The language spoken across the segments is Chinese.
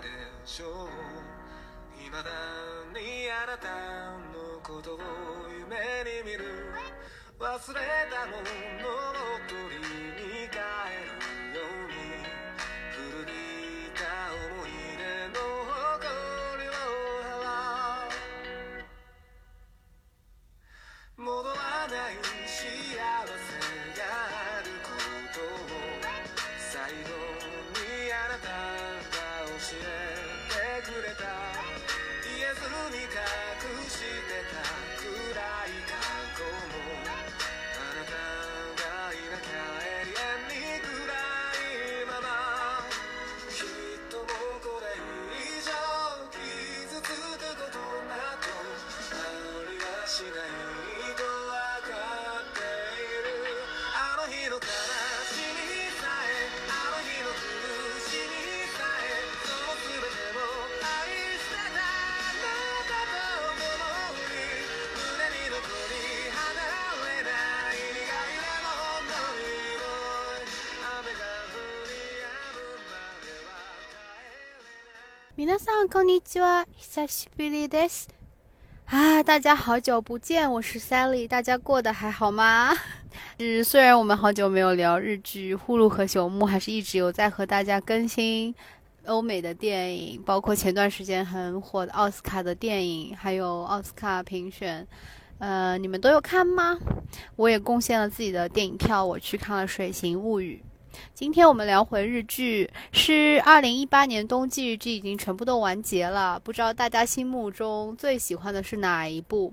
でしょう。未だにあなたのことを夢に見る。忘れたものを取りに帰る。皆さんこんにちは，久しぶりです。啊，大家好久不见，我是 Sally，大家过得还好吗？是虽然我们好久没有聊日剧，呼噜和朽木还是一直有在和大家更新欧美的电影，包括前段时间很火的奥斯卡的电影，还有奥斯卡评选。呃，你们都有看吗？我也贡献了自己的电影票，我去看了《水形物语》。 今天我们聊回日剧，是二零一八年冬季日剧已经全部都完结了，不知道大家心目中最喜欢的是哪一部？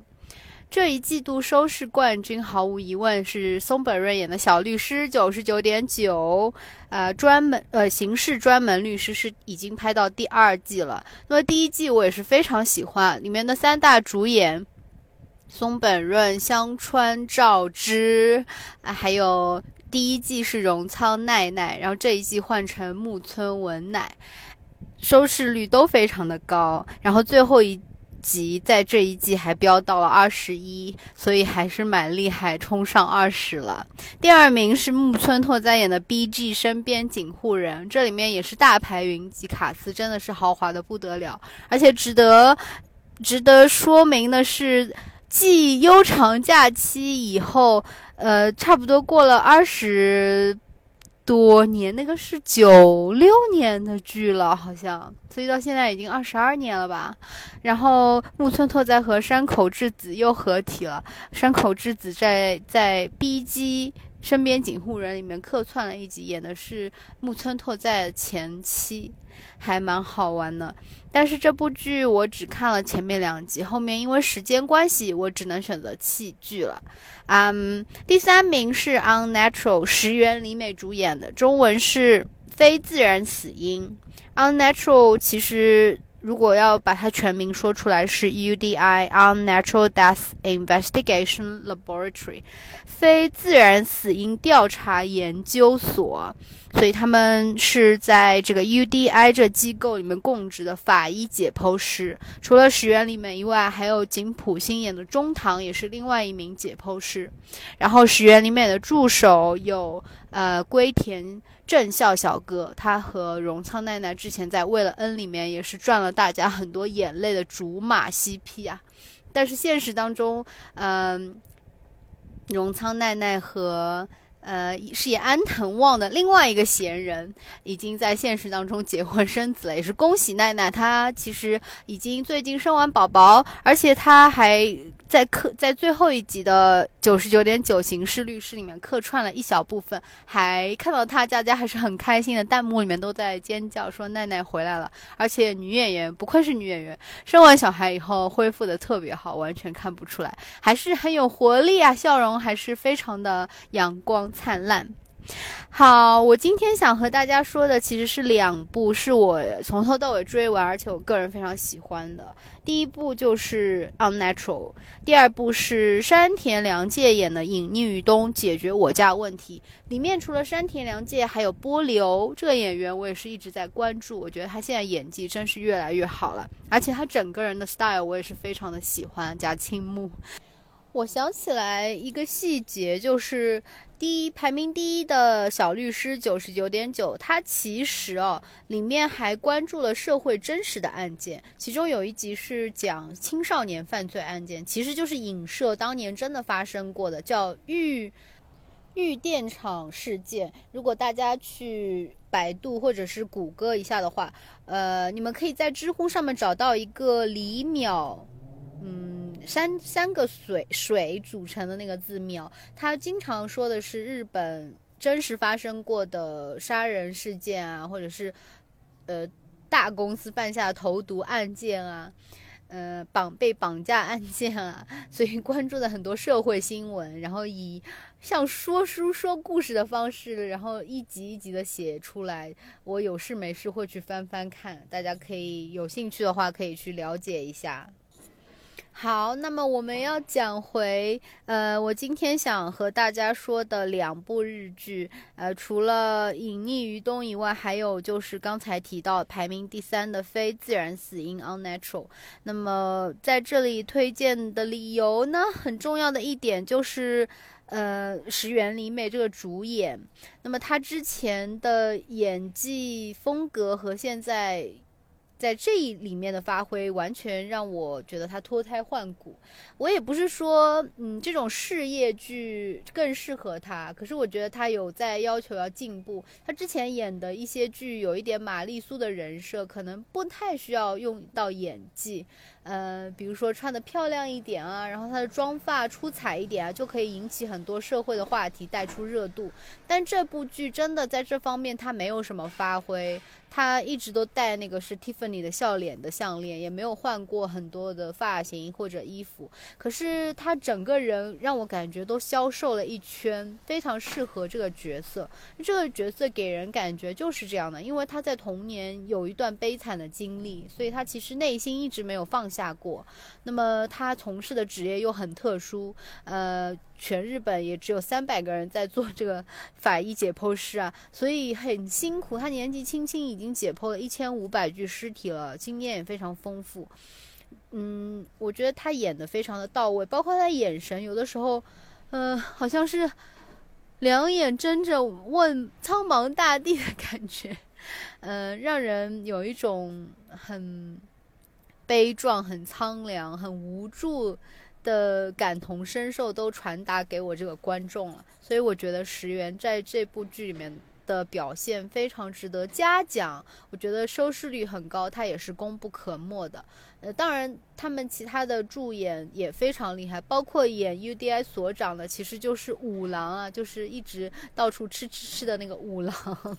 这一季度收视冠军毫无疑问是松本润演的小律师，九十九点九，呃，专门呃刑事专门律师是已经拍到第二季了。那么第一季我也是非常喜欢，里面的三大主演。松本润、香川照之，啊，还有第一季是荣仓奈奈，然后这一季换成木村文乃，收视率都非常的高。然后最后一集在这一季还飙到了二十一，所以还是蛮厉害，冲上二十了。第二名是木村拓哉演的 B.G. 身边警护人，这里面也是大牌云集，卡司真的是豪华的不得了，而且值得值得说明的是。继悠长假期以后，呃，差不多过了二十多年，那个是九六年的剧了，好像，所以到现在已经二十二年了吧。然后木村拓哉和山口智子又合体了，山口智子在在 B G 身边警护人里面客串了一集，演的是木村拓哉前妻，还蛮好玩的。但是这部剧我只看了前面两集，后面因为时间关系，我只能选择弃剧了。嗯，第三名是《Unnatural》，石原里美主演的，中文是《非自然死因》。《Unnatural》其实如果要把它全名说出来是 UDI Unnatural Death Investigation Laboratory，非自然死因调查研究所。所以他们是在这个 UDI 这机构里面供职的法医解剖师。除了石原里美以外，还有井浦新演的中堂也是另外一名解剖师。然后石原里美的助手有呃龟田正孝小哥，他和荣仓奈奈之前在《为了恩》里面也是赚了大家很多眼泪的竹马 CP 啊。但是现实当中，嗯、荣仓奈奈和呃，饰演安藤望的另外一个闲人，已经在现实当中结婚生子了，也是恭喜奈奈。她其实已经最近生完宝宝，而且她还在客在最后一集的九十九点九刑事律师里面客串了一小部分，还看到他，大家还是很开心的，弹幕里面都在尖叫说奈奈回来了。而且女演员不愧是女演员，生完小孩以后恢复的特别好，完全看不出来，还是很有活力啊，笑容还是非常的阳光灿烂。好，我今天想和大家说的其实是两部，是我从头到尾追完，而且我个人非常喜欢的。第一部就是《Unnatural》，第二部是山田凉介演的《隐匿于冬：解决我家问题》。里面除了山田凉介，还有波流这个演员，我也是一直在关注。我觉得他现在演技真是越来越好了，而且他整个人的 style 我也是非常的喜欢，加青木。我想起来一个细节，就是第一排名第一的小律师九十九点九，它其实哦里面还关注了社会真实的案件，其中有一集是讲青少年犯罪案件，其实就是影射当年真的发生过的，叫玉玉电厂事件。如果大家去百度或者是谷歌一下的话，呃，你们可以在知乎上面找到一个李淼，嗯。三三个水水组成的那个字庙，他经常说的是日本真实发生过的杀人事件啊，或者是呃大公司犯下的投毒案件啊，呃绑被绑架案件啊，所以关注的很多社会新闻，然后以像说书说故事的方式，然后一集一集的写出来。我有事没事会去翻翻看，大家可以有兴趣的话可以去了解一下。好，那么我们要讲回，呃，我今天想和大家说的两部日剧，呃，除了《隐匿于冬》以外，还有就是刚才提到排名第三的《非自然死因》（Unnatural）。那么在这里推荐的理由呢，很重要的一点就是，呃，石原里美这个主演，那么她之前的演技风格和现在。在这一里面的发挥，完全让我觉得他脱胎换骨。我也不是说，嗯，这种事业剧更适合他，可是我觉得他有在要求要进步。他之前演的一些剧，有一点玛丽苏的人设，可能不太需要用到演技。呃，比如说穿的漂亮一点啊，然后她的妆发出彩一点啊，就可以引起很多社会的话题，带出热度。但这部剧真的在这方面，他没有什么发挥。他一直都戴那个是 Tiffany 的笑脸的项链，也没有换过很多的发型或者衣服。可是他整个人让我感觉都消瘦了一圈，非常适合这个角色。这个角色给人感觉就是这样的，因为他在童年有一段悲惨的经历，所以他其实内心一直没有放下过。那么他从事的职业又很特殊，呃。全日本也只有三百个人在做这个法医解剖师啊，所以很辛苦。他年纪轻轻已经解剖了一千五百具尸体了，经验也非常丰富。嗯，我觉得他演的非常的到位，包括他眼神，有的时候，嗯，好像是两眼睁着问苍茫大地的感觉，嗯，让人有一种很悲壮、很苍凉、很无助。的感同身受都传达给我这个观众了，所以我觉得石原在这部剧里面的表现非常值得嘉奖。我觉得收视率很高，他也是功不可没的。呃，当然他们其他的助演也非常厉害，包括演 UDI 所长的，其实就是五郎啊，就是一直到处吃吃吃的那个五郎。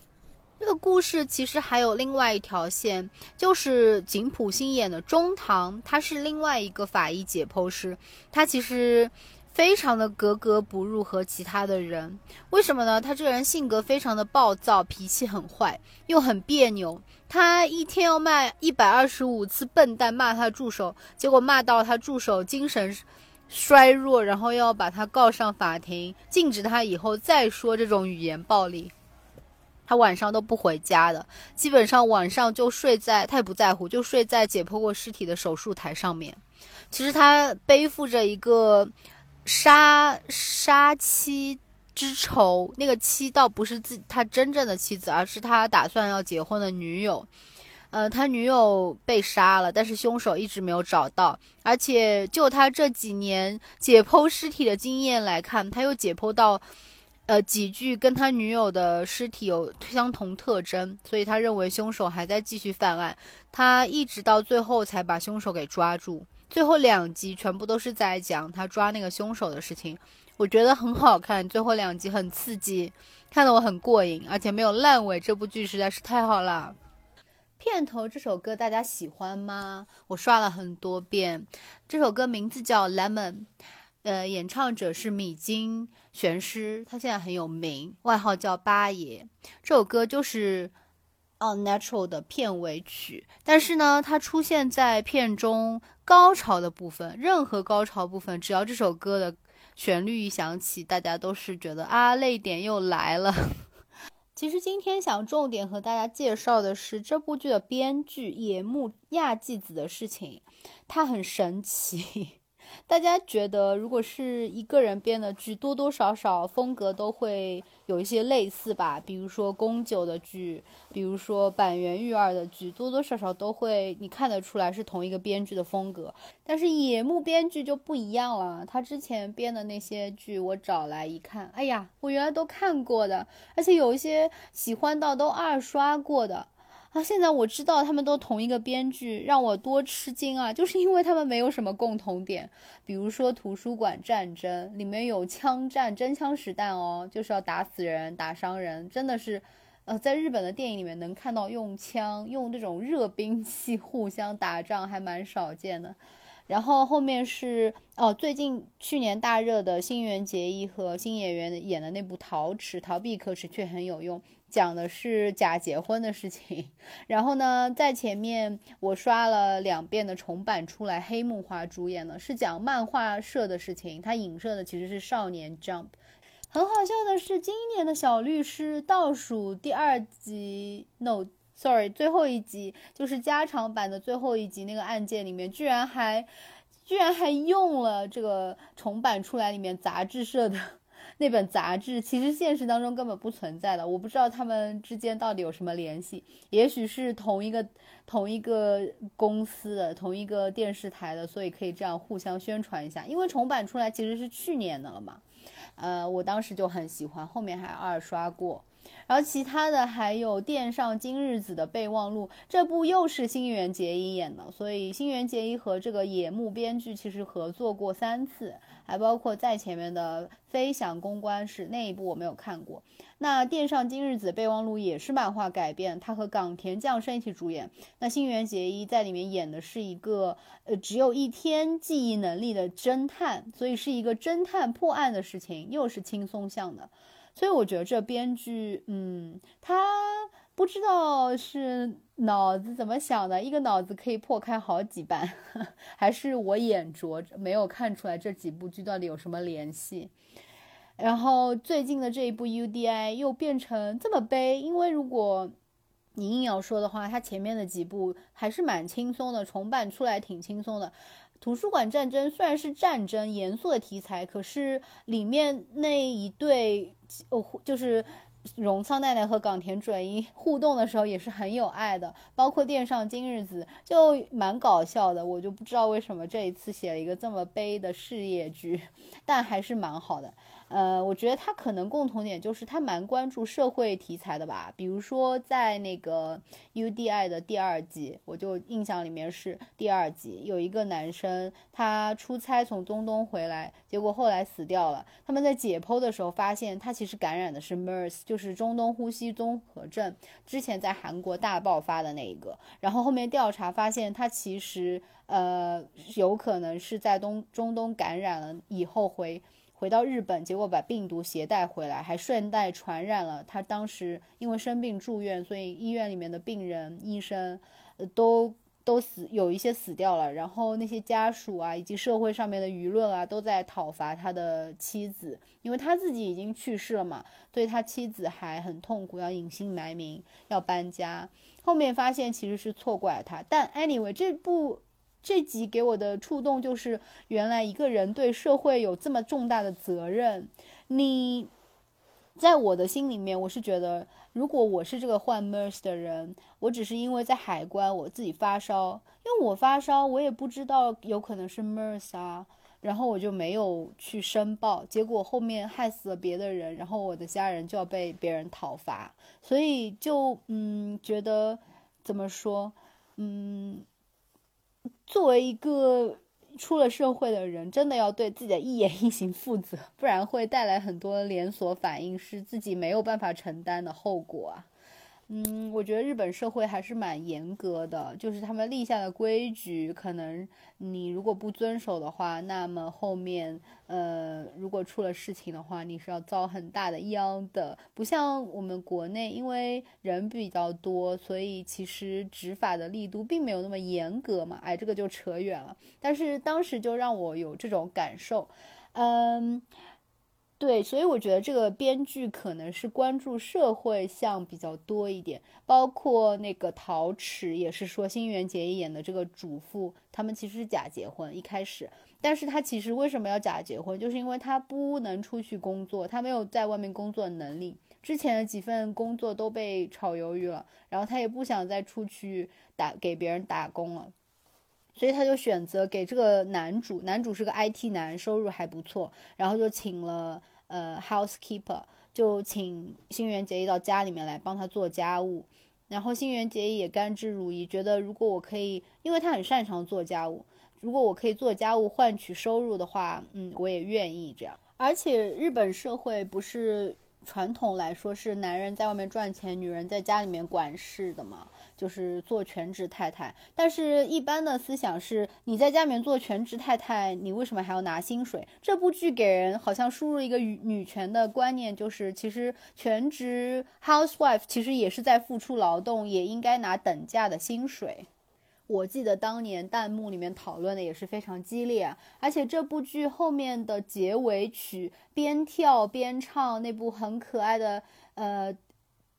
这个故事其实还有另外一条线，就是井浦新演的中堂，他是另外一个法医解剖师，他其实非常的格格不入和其他的人，为什么呢？他这个人性格非常的暴躁，脾气很坏，又很别扭。他一天要骂一百二十五次笨蛋，骂他助手，结果骂到他助手精神衰弱，然后要把他告上法庭，禁止他以后再说这种语言暴力。他晚上都不回家的，基本上晚上就睡在，他也不在乎，就睡在解剖过尸体的手术台上面。其实他背负着一个杀杀妻之仇，那个妻倒不是自他真正的妻子，而是他打算要结婚的女友。呃，他女友被杀了，但是凶手一直没有找到。而且就他这几年解剖尸体的经验来看，他又解剖到。呃，几具跟他女友的尸体有相同特征，所以他认为凶手还在继续犯案。他一直到最后才把凶手给抓住。最后两集全部都是在讲他抓那个凶手的事情，我觉得很好看。最后两集很刺激，看得我很过瘾，而且没有烂尾。这部剧实在是太好了。片头这首歌大家喜欢吗？我刷了很多遍。这首歌名字叫《Lemon》。呃，演唱者是米津玄师，他现在很有名，外号叫八爷。这首歌就是《Unnatural》的片尾曲，但是呢，它出现在片中高潮的部分，任何高潮部分，只要这首歌的旋律一响起，大家都是觉得啊，泪点又来了。其实今天想重点和大家介绍的是这部剧的编剧野木亚纪子的事情，他很神奇。大家觉得，如果是一个人编的剧，多多少少风格都会有一些类似吧？比如说宫九的剧，比如说板垣育二的剧，多多少少都会你看得出来是同一个编剧的风格。但是野木编剧就不一样了，他之前编的那些剧，我找来一看，哎呀，我原来都看过的，而且有一些喜欢到都二刷过的。啊，现在我知道他们都同一个编剧，让我多吃惊啊！就是因为他们没有什么共同点，比如说《图书馆战争》里面有枪战，真枪实弹哦，就是要打死人、打伤人，真的是，呃，在日本的电影里面能看到用枪、用这种热兵器互相打仗，还蛮少见的。然后后面是哦，最近去年大热的新垣结衣和新演员演的那部《逃池》，逃避可耻却很有用。讲的是假结婚的事情，然后呢，在前面我刷了两遍的重版出来，黑木花主演的，是讲漫画社的事情，它影射的其实是少年 Jump。很好笑的是，今年的小律师倒数第二集，no，sorry，最后一集就是加长版的最后一集，那个案件里面居然还，居然还用了这个重版出来里面杂志社的。那本杂志其实现实当中根本不存在的，我不知道他们之间到底有什么联系，也许是同一个同一个公司的同一个电视台的，所以可以这样互相宣传一下。因为重版出来其实是去年的了嘛，呃，我当时就很喜欢，后面还二刷过。然后其他的还有《殿上今日子的备忘录》，这部又是新垣结衣演的，所以新垣结衣和这个野木编剧其实合作过三次。还包括在前面的《飞翔公关室》那一部我没有看过。那《电上今日子备忘录》也是漫画改编，他和冈田将生一起主演。那新垣结衣在里面演的是一个呃只有一天记忆能力的侦探，所以是一个侦探破案的事情，又是轻松向的。所以我觉得这编剧，嗯，他。不知道是脑子怎么想的，一个脑子可以破开好几版，还是我眼拙没有看出来这几部剧到底有什么联系。然后最近的这一部 UDI 又变成这么悲，因为如果你硬要说的话，它前面的几部还是蛮轻松的，重版出来挺轻松的。图书馆战争虽然是战争严肃的题材，可是里面那一对哦就是。荣仓奈奈和冈田准一互动的时候也是很有爱的，包括电上今日子就蛮搞笑的，我就不知道为什么这一次写了一个这么悲的事业剧，但还是蛮好的。呃，我觉得他可能共同点就是他蛮关注社会题材的吧，比如说在那个 UDI 的第二季，我就印象里面是第二集有一个男生他出差从中东回来，结果后来死掉了。他们在解剖的时候发现他其实感染的是 MERS，就是中东呼吸综合症，之前在韩国大爆发的那一个。然后后面调查发现他其实呃有可能是在东中东感染了以后回。回到日本，结果把病毒携带回来，还顺带传染了他。当时因为生病住院，所以医院里面的病人、医生，都都死，有一些死掉了。然后那些家属啊，以及社会上面的舆论啊，都在讨伐他的妻子，因为他自己已经去世了嘛，所以他妻子还很痛苦，要隐姓埋名，要搬家。后面发现其实是错怪他，但 anyway 这部。这集给我的触动就是，原来一个人对社会有这么重大的责任。你，在我的心里面，我是觉得，如果我是这个患 MERS 的人，我只是因为在海关我自己发烧，因为我发烧，我也不知道有可能是 MERS 啊，然后我就没有去申报，结果后面害死了别的人，然后我的家人就要被别人讨伐，所以就嗯，觉得怎么说，嗯。作为一个出了社会的人，真的要对自己的一言一行负责，不然会带来很多连锁反应，是自己没有办法承担的后果啊。嗯，我觉得日本社会还是蛮严格的，就是他们立下的规矩，可能你如果不遵守的话，那么后面，呃，如果出了事情的话，你是要遭很大的殃的。不像我们国内，因为人比较多，所以其实执法的力度并没有那么严格嘛。哎，这个就扯远了。但是当时就让我有这种感受，嗯。对，所以我觉得这个编剧可能是关注社会向比较多一点，包括那个陶池也是说新垣结衣演的这个主妇，他们其实是假结婚，一开始，但是他其实为什么要假结婚，就是因为他不能出去工作，他没有在外面工作能力。之前的几份工作都被炒鱿鱼了，然后他也不想再出去打给别人打工了，所以他就选择给这个男主，男主是个 IT 男，收入还不错，然后就请了呃 housekeeper，就请新垣结衣到家里面来帮他做家务，然后新垣结衣也甘之如饴，觉得如果我可以，因为他很擅长做家务，如果我可以做家务换取收入的话，嗯，我也愿意这样。而且日本社会不是。传统来说是男人在外面赚钱，女人在家里面管事的嘛，就是做全职太太。但是，一般的思想是，你在家里面做全职太太，你为什么还要拿薪水？这部剧给人好像输入一个女权的观念，就是其实全职 housewife 其实也是在付出劳动，也应该拿等价的薪水。我记得当年弹幕里面讨论的也是非常激烈，而且这部剧后面的结尾曲边跳边唱那部很可爱的呃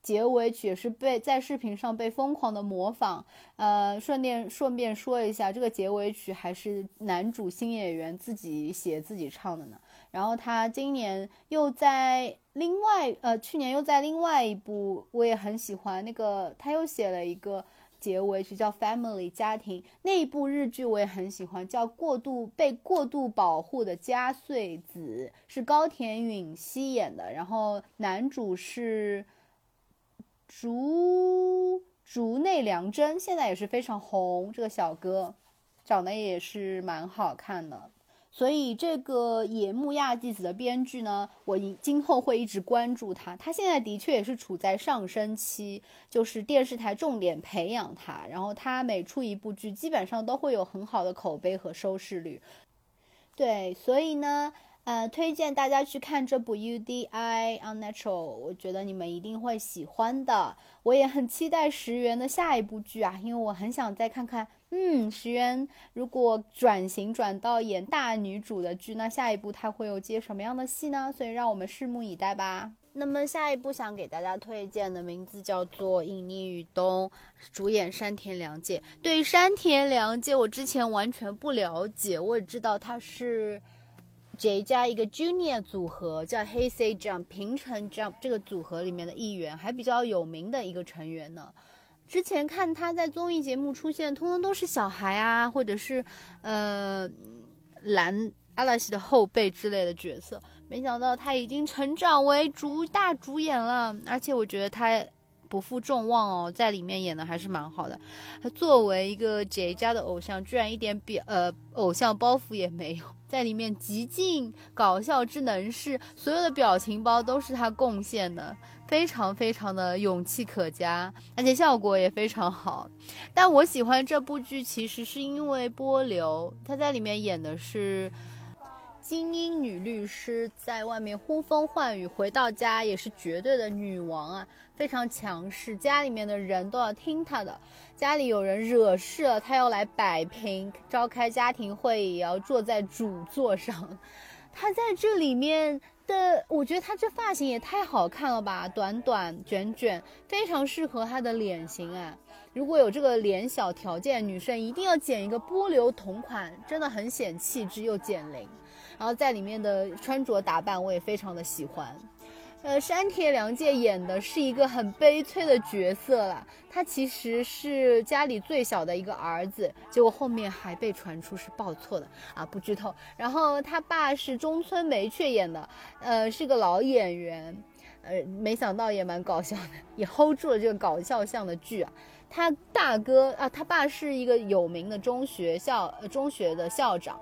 结尾曲也是被在视频上被疯狂的模仿。呃，顺便顺便说一下，这个结尾曲还是男主新演员自己写自己唱的呢。然后他今年又在另外呃去年又在另外一部我也很喜欢那个他又写了一个。结尾曲叫《Family》家庭那一部日剧我也很喜欢，叫《过度被过度保护的加穗子》，是高田允希演的，然后男主是竹竹内良真，现在也是非常红，这个小哥长得也是蛮好看的。所以这个野木亚纪子的编剧呢，我今后会一直关注他。他现在的确也是处在上升期，就是电视台重点培养他，然后他每出一部剧，基本上都会有很好的口碑和收视率。对，所以呢，呃，推荐大家去看这部《U D I Unnatural》，我觉得你们一定会喜欢的。我也很期待石原的下一部剧啊，因为我很想再看看。嗯，石原如果转型转到演大女主的剧，那下一部她会有接什么样的戏呢？所以让我们拭目以待吧。那么下一部想给大家推荐的名字叫做《隐匿于冬》，主演山田凉介。对山田凉介，我之前完全不了解，我也知道他是 J 加一个 Junior 组合，叫 Hey Say Jump 平成 Jump 这个组合里面的一员，还比较有名的一个成员呢。之前看他在综艺节目出现，通通都是小孩啊，或者是，呃，蓝阿拉西的后辈之类的角色。没想到他已经成长为主大主演了，而且我觉得他不负众望哦，在里面演的还是蛮好的。他作为一个 J 家的偶像，居然一点表呃偶像包袱也没有，在里面极尽搞笑之能事，所有的表情包都是他贡献的。非常非常的勇气可嘉，而且效果也非常好。但我喜欢这部剧，其实是因为波流，他在里面演的是精英女律师，在外面呼风唤雨，回到家也是绝对的女王啊，非常强势，家里面的人都要听她的。家里有人惹事了，她要来摆平，召开家庭会议也要坐在主座上。她在这里面。的，我觉得她这发型也太好看了吧，短短卷卷，非常适合她的脸型啊。如果有这个脸小条件，女生一定要剪一个波流同款，真的很显气质又减龄。然后在里面的穿着打扮，我也非常的喜欢。呃，山田凉介演的是一个很悲催的角色啦。他其实是家里最小的一个儿子，结果后面还被传出是报错的啊，不剧透。然后他爸是中村梅雀演的，呃，是个老演员，呃，没想到也蛮搞笑的，也 hold 住了这个搞笑向的剧啊。他大哥啊，他爸是一个有名的中学校呃中学的校长。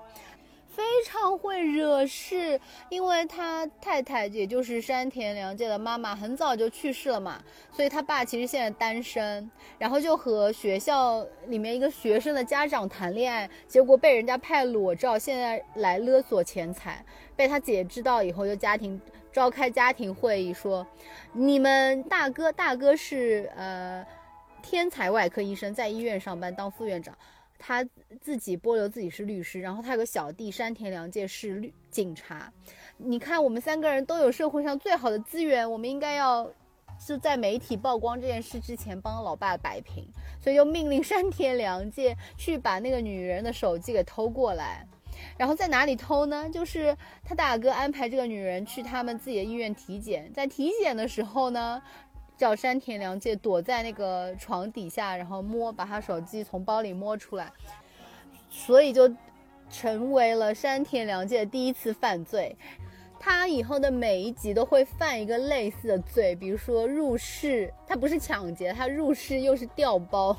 非常会惹事，因为他太太也就是山田凉介的妈妈很早就去世了嘛，所以他爸其实现在单身，然后就和学校里面一个学生的家长谈恋爱，结果被人家拍裸照，现在来勒索钱财，被他姐知道以后就家庭召开家庭会议说，你们大哥大哥是呃天才外科医生，在医院上班当副院长。他自己波流自己是律师，然后他有个小弟山田凉介是律警察。你看，我们三个人都有社会上最好的资源，我们应该要就在媒体曝光这件事之前帮老爸摆平，所以又命令山田凉介去把那个女人的手机给偷过来。然后在哪里偷呢？就是他大哥安排这个女人去他们自己的医院体检，在体检的时候呢，叫山田凉介躲在那个床底下，然后摸把他手机从包里摸出来，所以就成为了山田凉介第一次犯罪。他以后的每一集都会犯一个类似的罪，比如说入室，他不是抢劫，他入室又是调包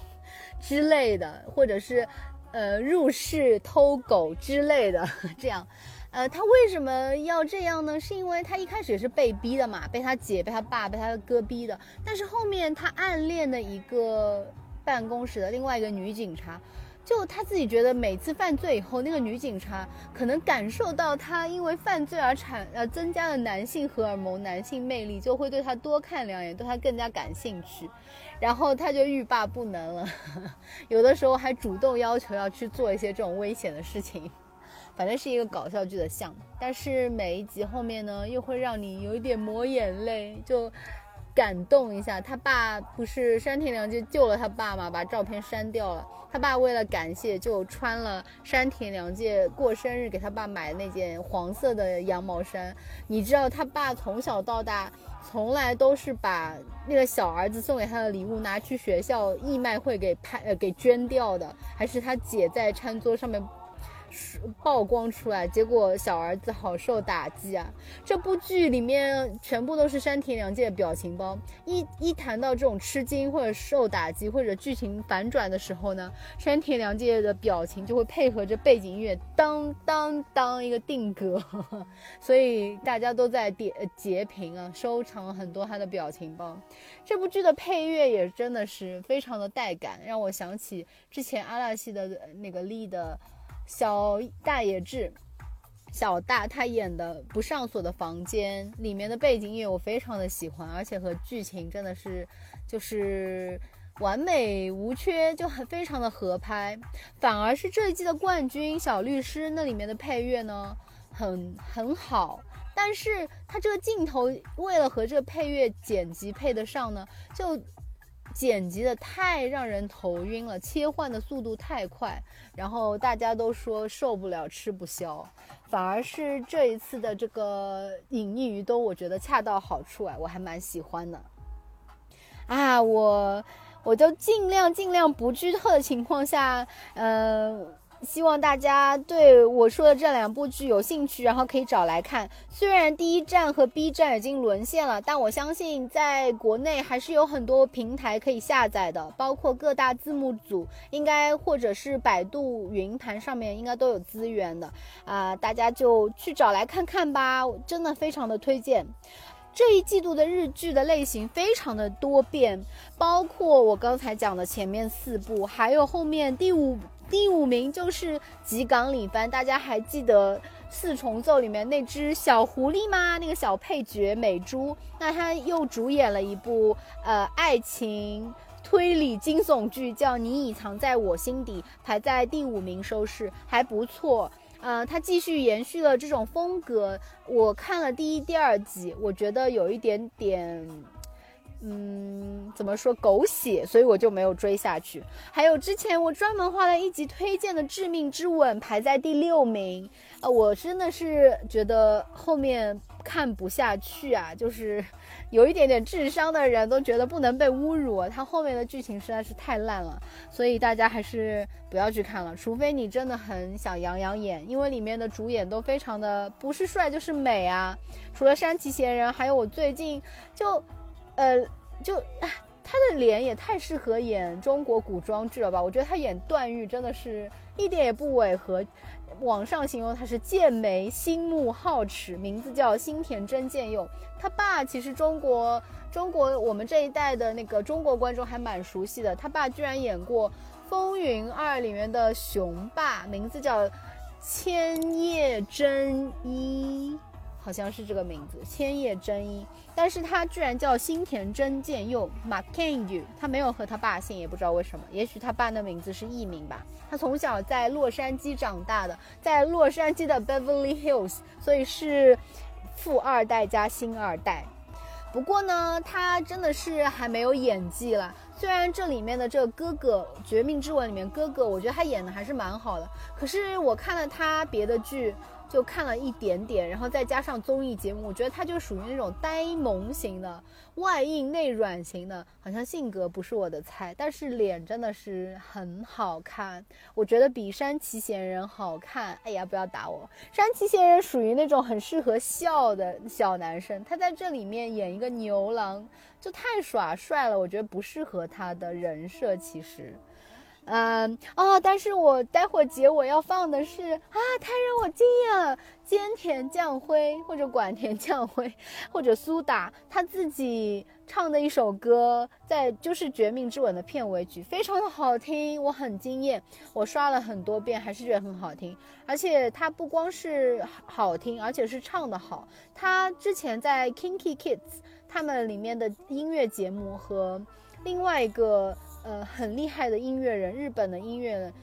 之类的，或者是呃入室偷狗之类的 这样。呃，他为什么要这样呢？是因为他一开始也是被逼的嘛，被他姐、被他爸、被他的哥逼的。但是后面他暗恋的一个办公室的另外一个女警察。就他自己觉得，每次犯罪以后，那个女警察可能感受到他因为犯罪而产呃增加了男性荷尔蒙、男性魅力，就会对他多看两眼，对他更加感兴趣，然后他就欲罢不能了，有的时候还主动要求要去做一些这种危险的事情，反正是一个搞笑剧的项目。但是每一集后面呢，又会让你有一点抹眼泪，就感动一下。他爸不是山田凉介救了他爸嘛，把照片删掉了。他爸为了感谢，就穿了山田凉介过生日给他爸买的那件黄色的羊毛衫。你知道，他爸从小到大从来都是把那个小儿子送给他的礼物拿去学校义卖会给拍呃给捐掉的，还是他姐在餐桌上面。曝光出来，结果小儿子好受打击啊！这部剧里面全部都是山田凉介的表情包，一一谈到这种吃惊或者受打击或者剧情反转的时候呢，山田凉介的表情就会配合着背景音乐当当当一个定格，所以大家都在点截屏啊，收藏很多他的表情包。这部剧的配乐也真的是非常的带感，让我想起之前阿拉西的那个 lead。小大野智，小大他演的《不上锁的房间》里面的背景音乐我非常的喜欢，而且和剧情真的是就是完美无缺，就很非常的合拍。反而是这一季的冠军小律师那里面的配乐呢，很很好，但是他这个镜头为了和这个配乐剪辑配得上呢，就。剪辑的太让人头晕了，切换的速度太快，然后大家都说受不了，吃不消，反而是这一次的这个隐匿于都，我觉得恰到好处啊，我还蛮喜欢的。啊，我我就尽量尽量不剧透的情况下，嗯。希望大家对我说的这两部剧有兴趣，然后可以找来看。虽然第一站和 B 站已经沦陷了，但我相信在国内还是有很多平台可以下载的，包括各大字幕组，应该或者是百度云盘上面应该都有资源的啊，大家就去找来看看吧，真的非常的推荐。这一季度的日剧的类型非常的多变，包括我刚才讲的前面四部，还有后面第五。第五名就是吉冈里帆，大家还记得四重奏里面那只小狐狸吗？那个小配角美珠，那他又主演了一部呃爱情推理惊悚剧，叫《你已藏在我心底》，排在第五名收视，还不错。呃，他继续延续了这种风格，我看了第一、第二集，我觉得有一点点。嗯，怎么说狗血，所以我就没有追下去。还有之前我专门画了一集推荐的《致命之吻》，排在第六名。呃，我真的是觉得后面看不下去啊，就是有一点点智商的人都觉得不能被侮辱。他后面的剧情实在是太烂了，所以大家还是不要去看了，除非你真的很想养养眼，因为里面的主演都非常的不是帅就是美啊。除了山崎贤人，还有我最近就。呃，就他的脸也太适合演中国古装剧了吧？我觉得他演段誉真的是一点也不违和。网上形容他是剑眉星目皓齿，名字叫新田真剑佑。他爸其实中国中国我们这一代的那个中国观众还蛮熟悉的，他爸居然演过《风云二》里面的雄霸，名字叫千叶真一。好像是这个名字，千叶真一，但是他居然叫新田真剑佑 m a k e n 他没有和他爸姓，也不知道为什么，也许他爸的名字是艺名吧。他从小在洛杉矶长大的，在洛杉矶的 Beverly Hills，所以是富二代加星二代。不过呢，他真的是还没有演技了。虽然这里面的这个哥哥《绝命之吻》里面哥哥，我觉得他演的还是蛮好的，可是我看了他别的剧。就看了一点点，然后再加上综艺节目，我觉得他就属于那种呆萌型的，外硬内软型的，好像性格不是我的菜，但是脸真的是很好看，我觉得比山崎贤人好看。哎呀，不要打我，山崎贤人属于那种很适合笑的小男生，他在这里面演一个牛郎就太耍帅了，我觉得不适合他的人设，其实。嗯哦，但是我待会儿结尾要放的是啊，太让我惊艳了！菅田将晖或者管田将晖 或者苏打他自己唱的一首歌，在就是《绝命之吻》的片尾曲，非常的好听，我很惊艳，我刷了很多遍，还是觉得很好听。而且他不光是好听，而且是唱的好。他之前在 Kinky Kids 他们里面的音乐节目和另外一个。呃，很厉害的音乐人，日本的音乐人，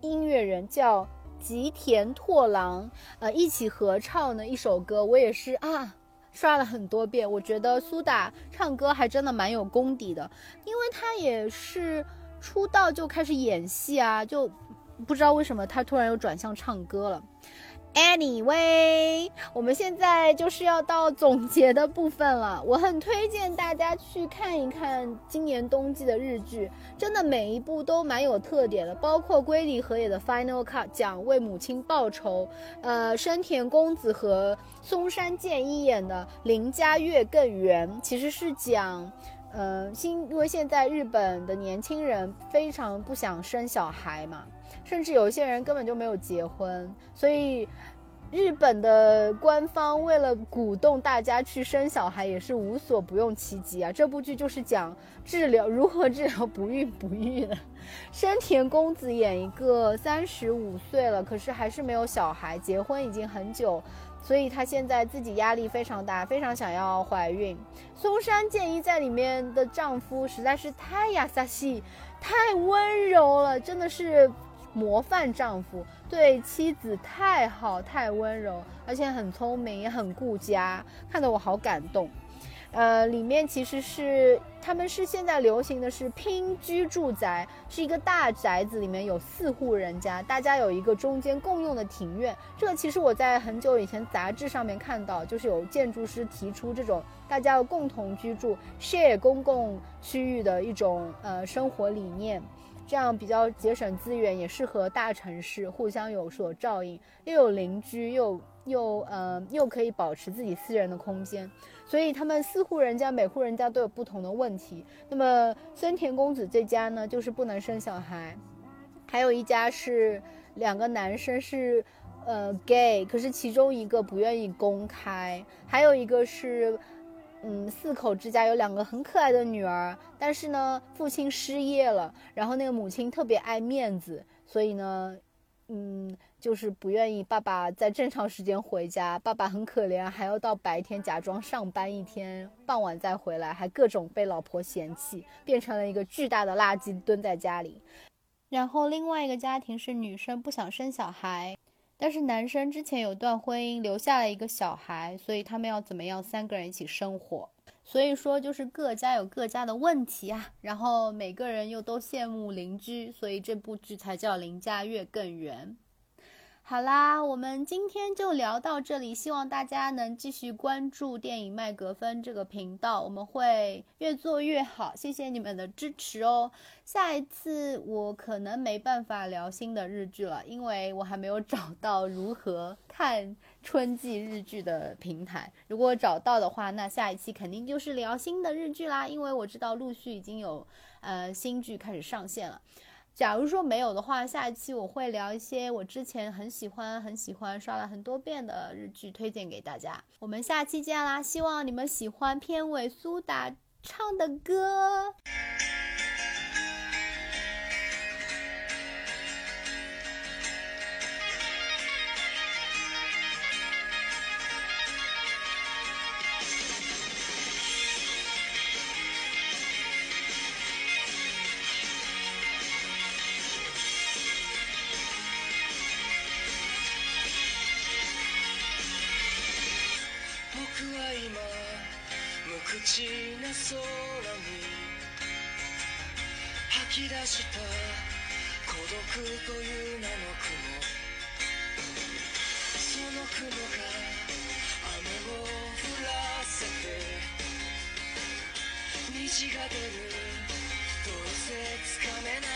音乐人叫吉田拓郎，呃，一起合唱的一首歌，我也是啊，刷了很多遍。我觉得苏打唱歌还真的蛮有功底的，因为他也是出道就开始演戏啊，就不知道为什么他突然又转向唱歌了。Anyway，我们现在就是要到总结的部分了。我很推荐大家去看一看今年冬季的日剧，真的每一部都蛮有特点的。包括龟梨和也的 Final Cut 讲为母亲报仇，呃，生田恭子和松山健一演的邻家月更圆，其实是讲，呃，新因为现在日本的年轻人非常不想生小孩嘛。甚至有些人根本就没有结婚，所以日本的官方为了鼓动大家去生小孩，也是无所不用其极啊。这部剧就是讲治疗如何治疗不孕不育的。生田公子演一个三十五岁了，可是还是没有小孩，结婚已经很久，所以她现在自己压力非常大，非常想要怀孕。松山健一在里面的丈夫实在是太亚萨西，太温柔了，真的是。模范丈夫对妻子太好太温柔，而且很聪明也很顾家，看得我好感动。呃，里面其实是他们是现在流行的是拼居住宅，是一个大宅子里面有四户人家，大家有一个中间共用的庭院。这个其实我在很久以前杂志上面看到，就是有建筑师提出这种大家要共同居住、share 公共区域的一种呃生活理念。这样比较节省资源，也适合大城市，互相有所照应，又有邻居，又又呃又可以保持自己私人的空间。所以他们四户人家，每户人家都有不同的问题。那么森田公子这家呢，就是不能生小孩；还有一家是两个男生是呃 gay，可是其中一个不愿意公开；还有一个是。嗯，四口之家有两个很可爱的女儿，但是呢，父亲失业了，然后那个母亲特别爱面子，所以呢，嗯，就是不愿意爸爸在正常时间回家。爸爸很可怜，还要到白天假装上班一天，傍晚再回来，还各种被老婆嫌弃，变成了一个巨大的垃圾蹲在家里。然后另外一个家庭是女生不想生小孩。但是男生之前有段婚姻，留下了一个小孩，所以他们要怎么样三个人一起生活？所以说就是各家有各家的问题啊，然后每个人又都羡慕邻居，所以这部剧才叫邻家月更圆。好啦，我们今天就聊到这里，希望大家能继续关注电影麦格芬这个频道，我们会越做越好，谢谢你们的支持哦。下一次我可能没办法聊新的日剧了，因为我还没有找到如何看春季日剧的平台。如果找到的话，那下一期肯定就是聊新的日剧啦，因为我知道陆续已经有呃新剧开始上线了。假如说没有的话，下一期我会聊一些我之前很喜欢、很喜欢、刷了很多遍的日剧，推荐给大家。我们下期见啦！希望你们喜欢片尾苏打唱的歌。しな空に吐き出した孤独という名の雲その雲が雨を降らせて虹が出るどうせつかめない